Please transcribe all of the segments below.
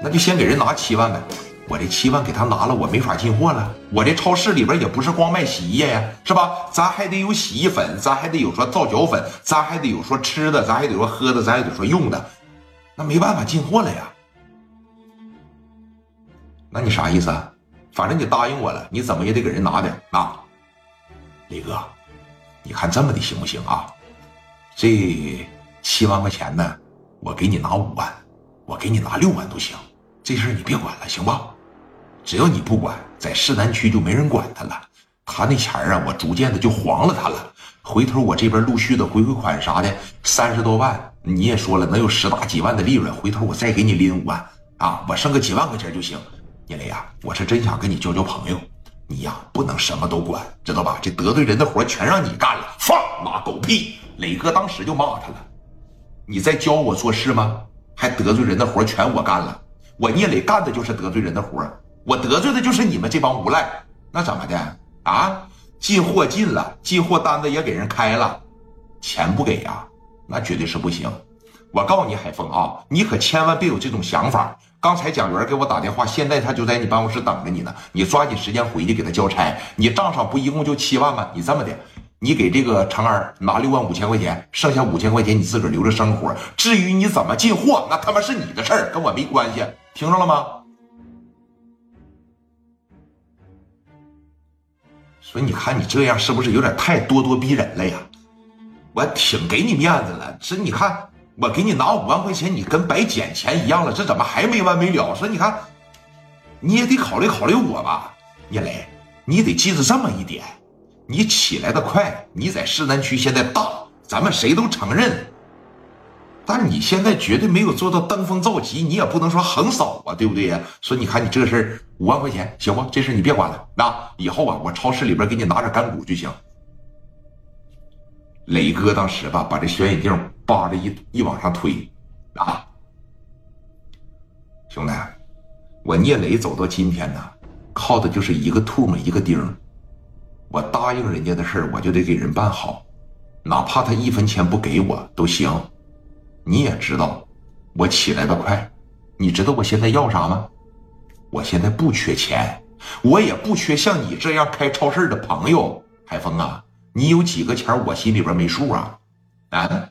那就先给人拿七万呗。我这七万给他拿了，我没法进货了。我这超市里边也不是光卖洗衣液呀，是吧？咱还得有洗衣粉，咱还得有说皂角粉，咱还得有说吃的，咱还得说喝的，咱还得说用的。那没办法进货了呀。那你啥意思啊？反正你答应我了，你怎么也得给人拿点啊。雷哥，你看这么的行不行啊？这七万块钱呢，我给你拿五万，我给你拿六万都行。这事你别管了，行吧？只要你不管，在市南区就没人管他了。他那钱啊，我逐渐的就黄了他了。回头我这边陆续的回回款啥的，三十多万，你也说了能有十大几万的利润。回头我再给你拎五万啊，我剩个几万块钱就行。聂磊呀，我是真想跟你交交朋友，你呀不能什么都管，知道吧？这得罪人的活全让你干了，放妈狗屁！磊哥当时就骂他了，你在教我做事吗？还得罪人的活全我干了，我聂磊干的就是得罪人的活我得罪的就是你们这帮无赖，那怎么的啊？进货进了，进货单子也给人开了，钱不给呀？那绝对是不行。我告诉你，海峰啊，你可千万别有这种想法。刚才蒋元给我打电话，现在他就在你办公室等着你呢。你抓紧时间回去给他交差。你账上不一共就七万吗？你这么的，你给这个长安拿六万五千块钱，剩下五千块钱你自个儿留着生活。至于你怎么进货，那他妈是你的事儿，跟我没关系。听着了吗？所以你看，你这样是不是有点太咄咄逼人了呀？我挺给你面子了，这你看，我给你拿五万块钱，你跟白捡钱一样了，这怎么还没完没了？说你看，你也得考虑考虑我吧，聂磊，你得记着这么一点，你起来的快，你在市南区现在大，咱们谁都承认。但你现在绝对没有做到登峰造极，你也不能说横扫啊，对不对呀？说你看你这个事儿五万块钱行不？这事你别管了，那以后啊，我超市里边给你拿点干股就行。磊哥当时吧，把这小眼镜扒着一一往上推，啊，兄弟，我聂磊走到今天呢，靠的就是一个唾沫一个钉我答应人家的事儿，我就得给人办好，哪怕他一分钱不给我都行。你也知道，我起来的快。你知道我现在要啥吗？我现在不缺钱，我也不缺像你这样开超市的朋友。海峰啊，你有几个钱，我心里边没数啊？啊，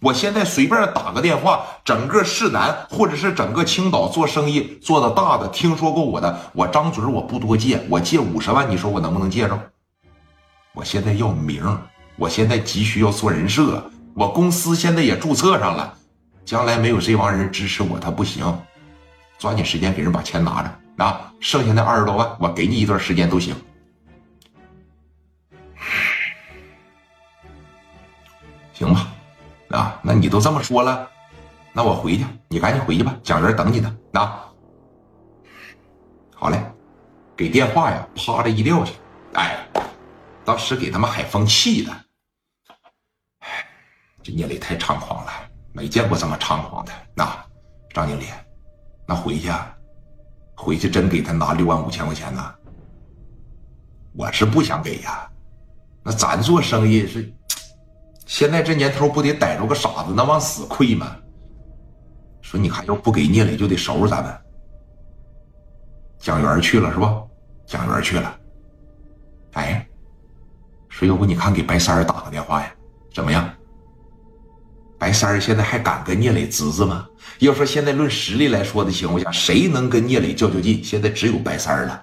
我现在随便打个电话，整个市南或者是整个青岛做生意做的大的，听说过我的，我张嘴我不多借，我借五十万，你说我能不能借着？我现在要名，我现在急需要做人设。我公司现在也注册上了，将来没有这帮人支持我，他不行。抓紧时间给人把钱拿着啊！剩下那二十多万，我给你一段时间都行。行吧，啊，那你都这么说了，那我回去，你赶紧回去吧，蒋元等你呢。啊，好嘞，给电话呀，啪的一撂下，哎，当时给他们海峰气的。这聂磊太猖狂了，没见过这么猖狂的。那张经理，那回去，回去真给他拿六万五千块钱呢？我是不想给呀。那咱做生意是，现在这年头不得逮着个傻子，那往死亏吗？说你看，要不给聂磊，就得收拾咱们。蒋元去了是吧？蒋元去了。哎，说要不你看给白三儿打个电话呀？怎么样？白三儿现在还敢跟聂磊侄子吗？要说现在论实力来说的情况下，谁能跟聂磊较较劲？现在只有白三儿了。